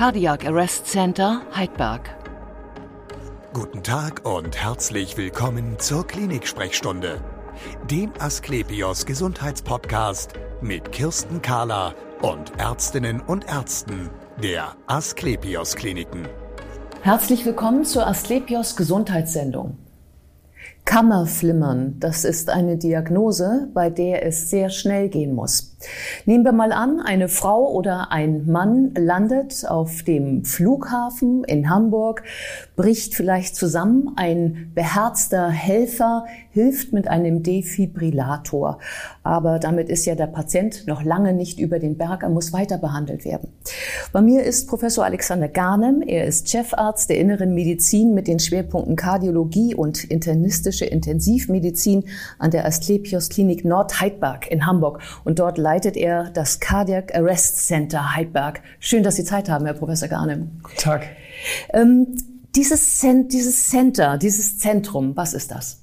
Cardiac Arrest Center Heidberg. Guten Tag und herzlich willkommen zur Klinik-Sprechstunde, dem Asklepios Gesundheitspodcast mit Kirsten Kahler und Ärztinnen und Ärzten der Asklepios Kliniken. Herzlich willkommen zur Asklepios Gesundheitssendung. Kammerflimmern, das ist eine Diagnose, bei der es sehr schnell gehen muss. Nehmen wir mal an, eine Frau oder ein Mann landet auf dem Flughafen in Hamburg, bricht vielleicht zusammen, ein beherzter Helfer hilft mit einem Defibrillator. Aber damit ist ja der Patient noch lange nicht über den Berg, er muss weiter behandelt werden. Bei mir ist Professor Alexander Garnem, er ist Chefarzt der Inneren Medizin mit den Schwerpunkten Kardiologie und internistische Intensivmedizin an der Asklepios Klinik Nordheidberg in Hamburg. Und dort leitet er das Cardiac Arrest Center Heidberg. Schön, dass Sie Zeit haben, Herr Professor Garnem. Guten Tag. Ähm, dieses, Cent dieses Center, dieses Zentrum, was ist das?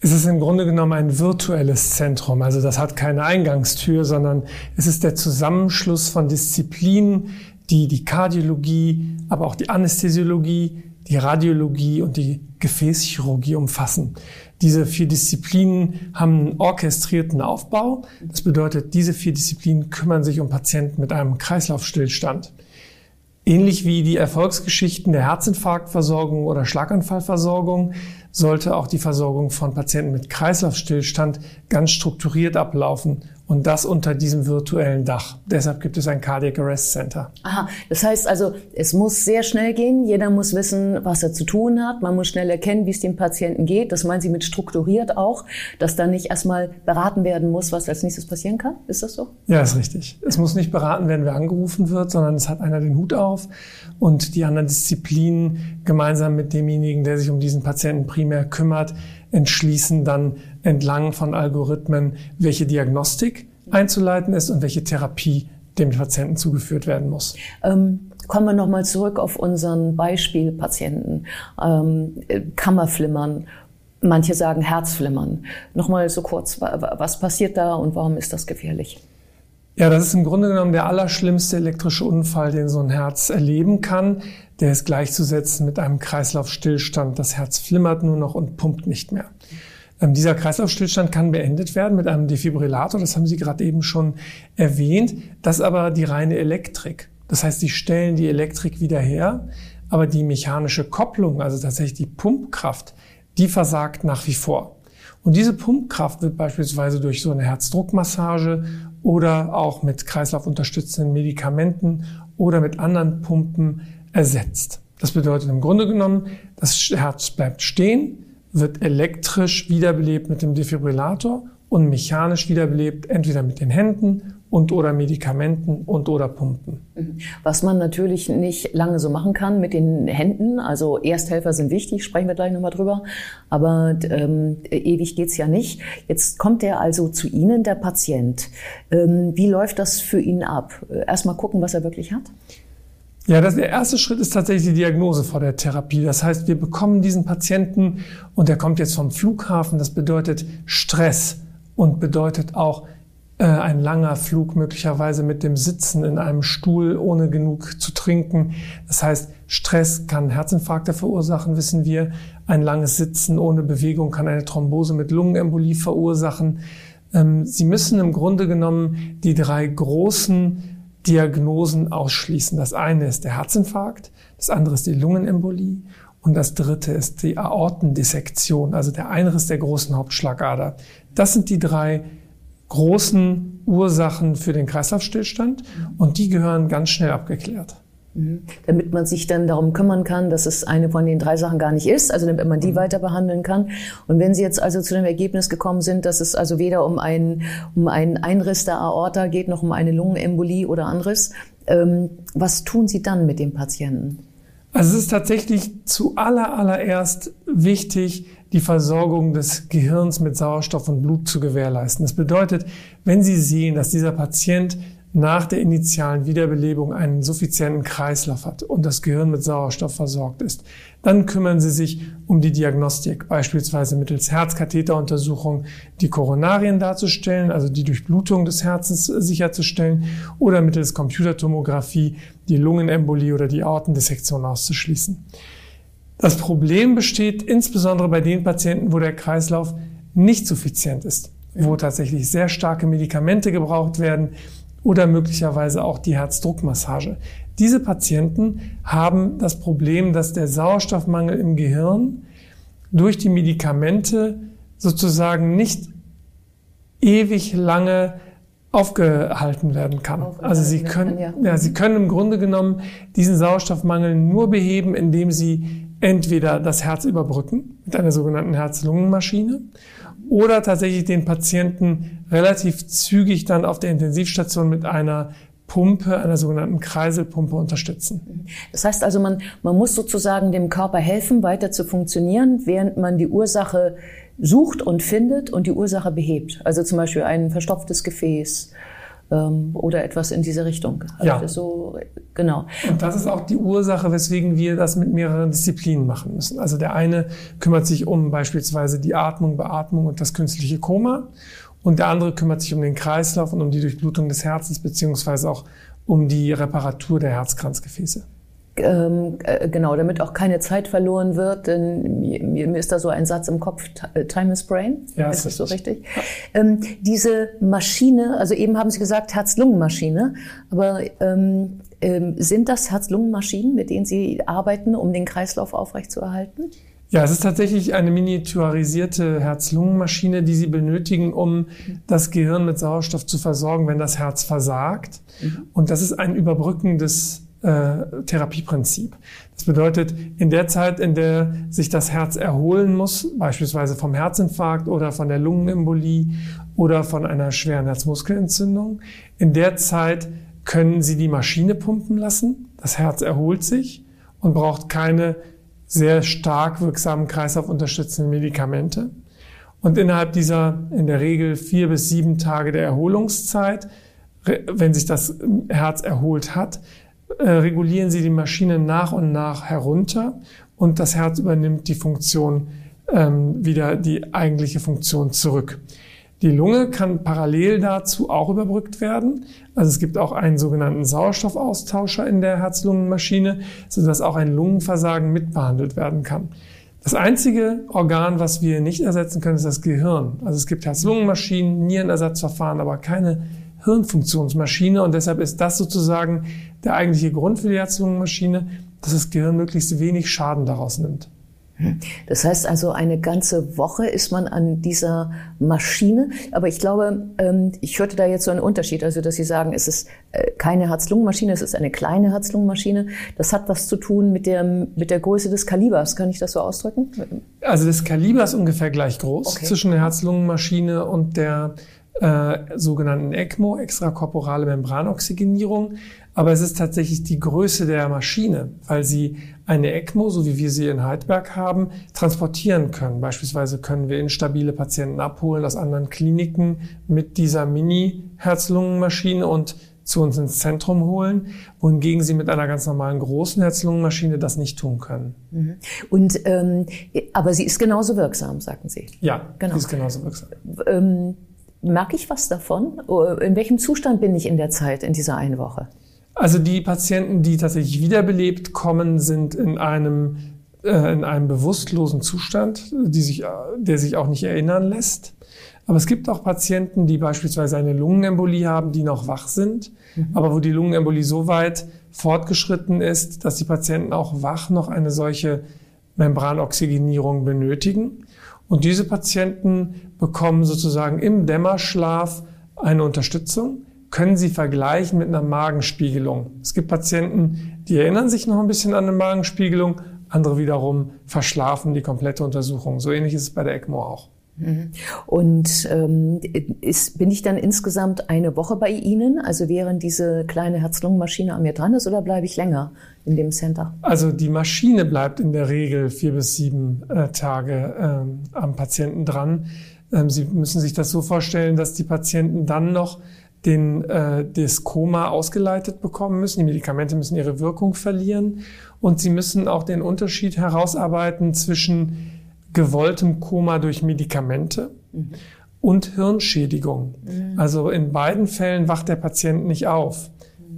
Es ist im Grunde genommen ein virtuelles Zentrum. Also das hat keine Eingangstür, sondern es ist der Zusammenschluss von Disziplinen, die die Kardiologie, aber auch die Anästhesiologie, die Radiologie und die Gefäßchirurgie umfassen. Diese vier Disziplinen haben einen orchestrierten Aufbau. Das bedeutet, diese vier Disziplinen kümmern sich um Patienten mit einem Kreislaufstillstand. Ähnlich wie die Erfolgsgeschichten der Herzinfarktversorgung oder Schlaganfallversorgung sollte auch die Versorgung von Patienten mit Kreislaufstillstand ganz strukturiert ablaufen und das unter diesem virtuellen Dach. Deshalb gibt es ein Cardiac Arrest Center. Aha, das heißt also, es muss sehr schnell gehen. Jeder muss wissen, was er zu tun hat. Man muss schnell erkennen, wie es dem Patienten geht. Das meinen Sie mit strukturiert auch, dass da nicht erstmal beraten werden muss, was als nächstes passieren kann? Ist das so? Ja, ist richtig. Es muss nicht beraten werden, wer angerufen wird, sondern es hat einer den Hut auf und die anderen Disziplinen gemeinsam mit demjenigen, der sich um diesen Patienten primär kümmert, entschließen dann entlang von Algorithmen, welche Diagnostik einzuleiten ist und welche Therapie dem Patienten zugeführt werden muss. Ähm, kommen wir nochmal zurück auf unseren Beispielpatienten. Ähm, Kammerflimmern. Manche sagen Herzflimmern. Nochmal so kurz, was passiert da und warum ist das gefährlich? Ja, das ist im Grunde genommen der allerschlimmste elektrische Unfall, den so ein Herz erleben kann. Der ist gleichzusetzen mit einem Kreislaufstillstand. Das Herz flimmert nur noch und pumpt nicht mehr. Ähm, dieser Kreislaufstillstand kann beendet werden mit einem Defibrillator, das haben Sie gerade eben schon erwähnt. Das ist aber die reine Elektrik. Das heißt, Sie stellen die Elektrik wieder her, aber die mechanische Kopplung, also tatsächlich die Pumpkraft, die versagt nach wie vor. Und diese Pumpkraft wird beispielsweise durch so eine Herzdruckmassage oder auch mit kreislaufunterstützenden Medikamenten oder mit anderen Pumpen ersetzt. Das bedeutet im Grunde genommen, das Herz bleibt stehen, wird elektrisch wiederbelebt mit dem Defibrillator und mechanisch wiederbelebt, entweder mit den Händen und oder Medikamenten und oder Pumpen. Mhm. Was man natürlich nicht lange so machen kann mit den Händen, also Ersthelfer sind wichtig, sprechen wir gleich nochmal drüber, aber ähm, ewig geht's ja nicht. Jetzt kommt er also zu Ihnen, der Patient. Ähm, wie läuft das für ihn ab? Erstmal gucken, was er wirklich hat? Ja, das, der erste Schritt ist tatsächlich die Diagnose vor der Therapie. Das heißt, wir bekommen diesen Patienten und der kommt jetzt vom Flughafen. Das bedeutet Stress und bedeutet auch ein langer Flug möglicherweise mit dem Sitzen in einem Stuhl ohne genug zu trinken. Das heißt, Stress kann Herzinfarkte verursachen, wissen wir. Ein langes Sitzen ohne Bewegung kann eine Thrombose mit Lungenembolie verursachen. Ähm, Sie müssen im Grunde genommen die drei großen Diagnosen ausschließen. Das eine ist der Herzinfarkt, das andere ist die Lungenembolie und das dritte ist die Aortendissektion, also der Einriss der großen Hauptschlagader. Das sind die drei großen Ursachen für den Kreislaufstillstand und die gehören ganz schnell abgeklärt. Mhm. Damit man sich dann darum kümmern kann, dass es eine von den drei Sachen gar nicht ist, also damit man die mhm. weiter behandeln kann. Und wenn Sie jetzt also zu dem Ergebnis gekommen sind, dass es also weder um einen, um einen Einriss der Aorta geht, noch um eine Lungenembolie oder anderes, ähm, was tun Sie dann mit dem Patienten? Also es ist tatsächlich zu aller, allererst wichtig, die Versorgung des Gehirns mit Sauerstoff und Blut zu gewährleisten. Das bedeutet, wenn Sie sehen, dass dieser Patient nach der initialen Wiederbelebung einen suffizienten Kreislauf hat und das Gehirn mit Sauerstoff versorgt ist. Dann kümmern sie sich um die Diagnostik, beispielsweise mittels Herzkatheteruntersuchung die Koronarien darzustellen, also die Durchblutung des Herzens sicherzustellen, oder mittels Computertomographie die Lungenembolie oder die Aortendissektion auszuschließen. Das Problem besteht insbesondere bei den Patienten, wo der Kreislauf nicht suffizient ist, wo tatsächlich sehr starke Medikamente gebraucht werden oder möglicherweise auch die Herzdruckmassage. Diese Patienten haben das Problem, dass der Sauerstoffmangel im Gehirn durch die Medikamente sozusagen nicht ewig lange aufgehalten werden kann. Also sie können, ja. ja, sie können im Grunde genommen diesen Sauerstoffmangel nur beheben, indem sie entweder das Herz überbrücken mit einer sogenannten Herz-Lungen-Maschine oder tatsächlich den Patienten relativ zügig dann auf der Intensivstation mit einer Pumpe, einer sogenannten Kreiselpumpe unterstützen. Das heißt also, man, man muss sozusagen dem Körper helfen, weiter zu funktionieren, während man die Ursache sucht und findet und die Ursache behebt. Also zum Beispiel ein verstopftes Gefäß, ähm, oder etwas in diese Richtung. Also ja. So, genau. Und das ist auch die Ursache, weswegen wir das mit mehreren Disziplinen machen müssen. Also der eine kümmert sich um beispielsweise die Atmung, Beatmung und das künstliche Koma. Und der andere kümmert sich um den Kreislauf und um die Durchblutung des Herzens, beziehungsweise auch um die Reparatur der Herzkranzgefäße ähm, äh, genau, damit auch keine Zeit verloren wird, denn mir, mir ist da so ein Satz im Kopf, äh, Time is Brain. Ja, ist das so richtig? Ja. Ähm, diese Maschine, also eben haben Sie gesagt Herz-Lungen-Maschine, aber ähm, ähm, sind das Herz-Lungen-Maschinen, mit denen Sie arbeiten, um den Kreislauf aufrechtzuerhalten? Ja, es ist tatsächlich eine miniaturisierte Herz-Lungen-Maschine, die Sie benötigen, um das Gehirn mit Sauerstoff zu versorgen, wenn das Herz versagt. Mhm. Und das ist ein überbrückendes äh, Therapieprinzip. Das bedeutet, in der Zeit, in der sich das Herz erholen muss, beispielsweise vom Herzinfarkt oder von der Lungenembolie oder von einer schweren Herzmuskelentzündung, in der Zeit können Sie die Maschine pumpen lassen. Das Herz erholt sich und braucht keine sehr stark wirksamen kreislaufunterstützenden Medikamente. Und innerhalb dieser in der Regel vier bis sieben Tage der Erholungszeit, wenn sich das Herz erholt hat, äh, regulieren Sie die Maschine nach und nach herunter und das Herz übernimmt die Funktion ähm, wieder die eigentliche Funktion zurück. Die Lunge kann parallel dazu auch überbrückt werden. Also es gibt auch einen sogenannten Sauerstoffaustauscher in der Herz-Lungen-Maschine, sodass auch ein Lungenversagen mitbehandelt werden kann. Das einzige Organ, was wir nicht ersetzen können, ist das Gehirn. Also es gibt Herz-Lungen-Maschinen, Nierenersatzverfahren, aber keine Hirnfunktionsmaschine und deshalb ist das sozusagen der eigentliche Grund für die Herz-Lungen-Maschine, dass das Gehirn möglichst wenig Schaden daraus nimmt. Das heißt also, eine ganze Woche ist man an dieser Maschine. Aber ich glaube, ähm, ich hörte da jetzt so einen Unterschied. Also, dass Sie sagen, es ist äh, keine Herz-Lungen-Maschine, es ist eine kleine Herz-Lungen-Maschine. Das hat was zu tun mit der, mit der Größe des Kalibers. Kann ich das so ausdrücken? Also, das Kaliber ist ungefähr gleich groß okay. zwischen der Herz-Lungen-Maschine und der äh, sogenannten ECMO, extrakorporale Membranoxygenierung. Aber es ist tatsächlich die Größe der Maschine, weil sie eine ECMO, so wie wir sie in Heidberg haben, transportieren können. Beispielsweise können wir instabile Patienten abholen aus anderen Kliniken mit dieser Mini-Herz-Lungen-Maschine und zu uns ins Zentrum holen, wohingegen sie mit einer ganz normalen großen Herz-Lungen-Maschine das nicht tun können. Mhm. Und ähm, aber sie ist genauso wirksam, sagten Sie. Ja, genau. sie ist genauso wirksam. Ähm, merke ich was davon? In welchem Zustand bin ich in der Zeit, in dieser einen Woche? Also die Patienten, die tatsächlich wiederbelebt kommen, sind in einem, äh, in einem bewusstlosen Zustand, sich, der sich auch nicht erinnern lässt. Aber es gibt auch Patienten, die beispielsweise eine Lungenembolie haben, die noch wach sind, mhm. aber wo die Lungenembolie so weit fortgeschritten ist, dass die Patienten auch wach noch eine solche Membranoxygenierung benötigen. Und diese Patienten bekommen sozusagen im Dämmerschlaf eine Unterstützung, können sie vergleichen mit einer Magenspiegelung. Es gibt Patienten, die erinnern sich noch ein bisschen an eine Magenspiegelung, andere wiederum verschlafen die komplette Untersuchung. So ähnlich ist es bei der ECMO auch. Mhm. Und ähm, ist, bin ich dann insgesamt eine Woche bei Ihnen, also während diese kleine Herz-Lungen-Maschine an mir dran ist, oder bleibe ich länger in dem Center? Also die Maschine bleibt in der Regel vier bis sieben äh, Tage ähm, am Patienten dran. Ähm, Sie müssen sich das so vorstellen, dass die Patienten dann noch den, äh, das Koma ausgeleitet bekommen müssen. Die Medikamente müssen ihre Wirkung verlieren und sie müssen auch den Unterschied herausarbeiten zwischen gewolltem Koma durch Medikamente mhm. und Hirnschädigung. Mhm. Also in beiden Fällen wacht der Patient nicht auf.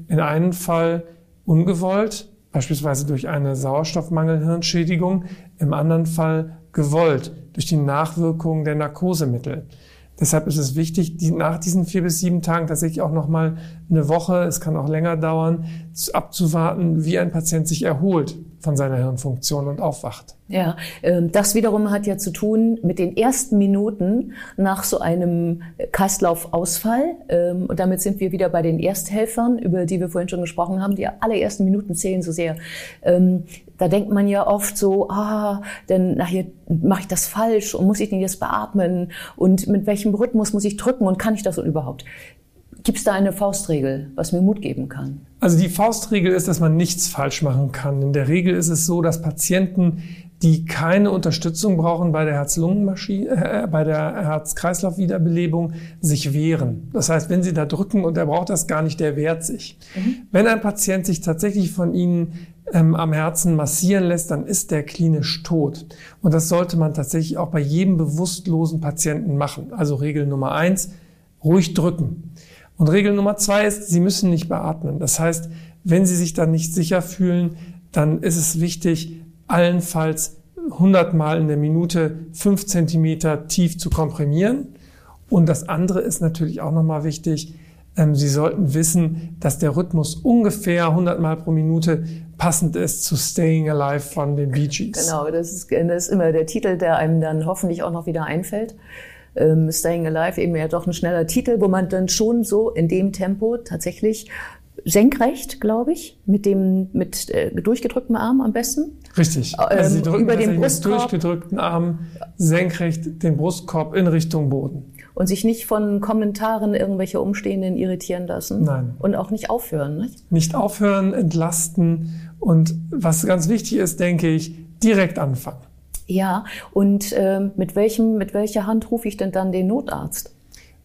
In einem Fall ungewollt, beispielsweise durch eine Sauerstoffmangelhirnschädigung, im anderen Fall gewollt durch die Nachwirkungen der Narkosemittel. Deshalb ist es wichtig, die, nach diesen vier bis sieben Tagen tatsächlich auch nochmal eine Woche, es kann auch länger dauern, abzuwarten, wie ein Patient sich erholt von seiner Hirnfunktion und aufwacht. Ja, ähm, das wiederum hat ja zu tun mit den ersten Minuten nach so einem Kreislaufausfall. Ähm, und damit sind wir wieder bei den Ersthelfern, über die wir vorhin schon gesprochen haben. Die allerersten Minuten zählen so sehr. Ähm, da denkt man ja oft so, ah, denn nachher mache ich das falsch und muss ich den jetzt beatmen und mit welchem Rhythmus muss ich drücken und kann ich das überhaupt? Gibt es da eine Faustregel, was mir Mut geben kann? Also die Faustregel ist, dass man nichts falsch machen kann. In der Regel ist es so, dass Patienten, die keine Unterstützung brauchen bei der Herz-Lungen-Maschine, äh, bei der Herz-Kreislauf-Wiederbelebung, sich wehren. Das heißt, wenn Sie da drücken und er braucht das gar nicht, der wehrt sich. Mhm. Wenn ein Patient sich tatsächlich von Ihnen ähm, am Herzen massieren lässt, dann ist der klinisch tot. Und das sollte man tatsächlich auch bei jedem bewusstlosen Patienten machen. Also Regel Nummer eins, ruhig drücken. Und Regel Nummer zwei ist, Sie müssen nicht beatmen. Das heißt, wenn Sie sich dann nicht sicher fühlen, dann ist es wichtig, allenfalls 100 Mal in der Minute 5 Zentimeter tief zu komprimieren. Und das andere ist natürlich auch nochmal wichtig, ähm, Sie sollten wissen, dass der Rhythmus ungefähr 100 Mal pro Minute passend ist zu Staying Alive von den Bee Gees. Genau, das ist, das ist immer der Titel, der einem dann hoffentlich auch noch wieder einfällt. Ähm, Staying Alive eben ja doch ein schneller Titel, wo man dann schon so in dem Tempo tatsächlich senkrecht, glaube ich, mit dem mit äh, durchgedrücktem Arm am besten. Richtig. Also Sie ähm, drücken über den Brustkorb. durchgedrückten Arm senkrecht den Brustkorb in Richtung Boden und sich nicht von Kommentaren irgendwelche Umstehenden irritieren lassen. Nein. Und auch nicht aufhören. Nicht, nicht aufhören, entlasten und was ganz wichtig ist, denke ich, direkt anfangen. Ja, und äh, mit welchem, mit welcher Hand rufe ich denn dann den Notarzt?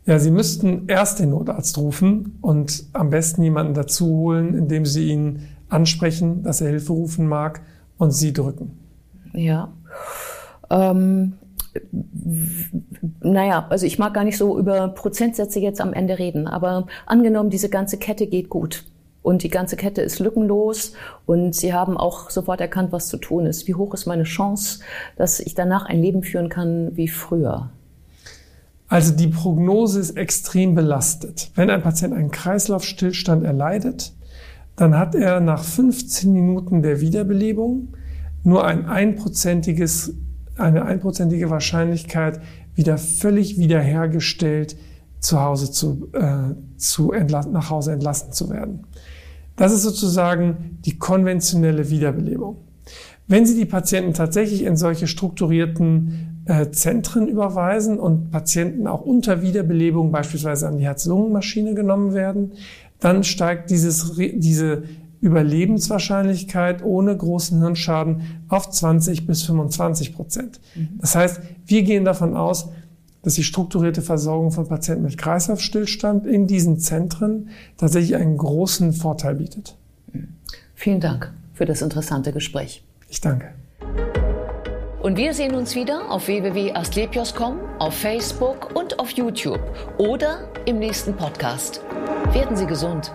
Ja, Sie müssten erst den Notarzt rufen und am besten jemanden dazu holen, indem Sie ihn ansprechen, dass er Hilfe rufen mag und Sie drücken. Ja. Ähm, naja, also ich mag gar nicht so über Prozentsätze jetzt am Ende reden, aber angenommen, diese ganze Kette geht gut und die ganze Kette ist lückenlos und Sie haben auch sofort erkannt, was zu tun ist. Wie hoch ist meine Chance, dass ich danach ein Leben führen kann wie früher? Also die Prognose ist extrem belastet. Wenn ein Patient einen Kreislaufstillstand erleidet, dann hat er nach 15 Minuten der Wiederbelebung nur ein einprozentiges eine einprozentige Wahrscheinlichkeit, wieder völlig wiederhergestellt zu Hause zu, äh, zu nach Hause entlassen zu werden. Das ist sozusagen die konventionelle Wiederbelebung. Wenn Sie die Patienten tatsächlich in solche strukturierten äh, Zentren überweisen und Patienten auch unter Wiederbelebung beispielsweise an die Herz-Lungen-Maschine genommen werden, dann steigt dieses, diese Überlebenswahrscheinlichkeit ohne großen Hirnschaden auf 20 bis 25 Prozent. Mhm. Das heißt, wir gehen davon aus, dass die strukturierte Versorgung von Patienten mit Kreislaufstillstand in diesen Zentren tatsächlich einen großen Vorteil bietet. Vielen Dank für das interessante Gespräch. Ich danke. Und wir sehen uns wieder auf www.astlepios.com, auf Facebook und auf YouTube oder im nächsten Podcast. Werden Sie gesund.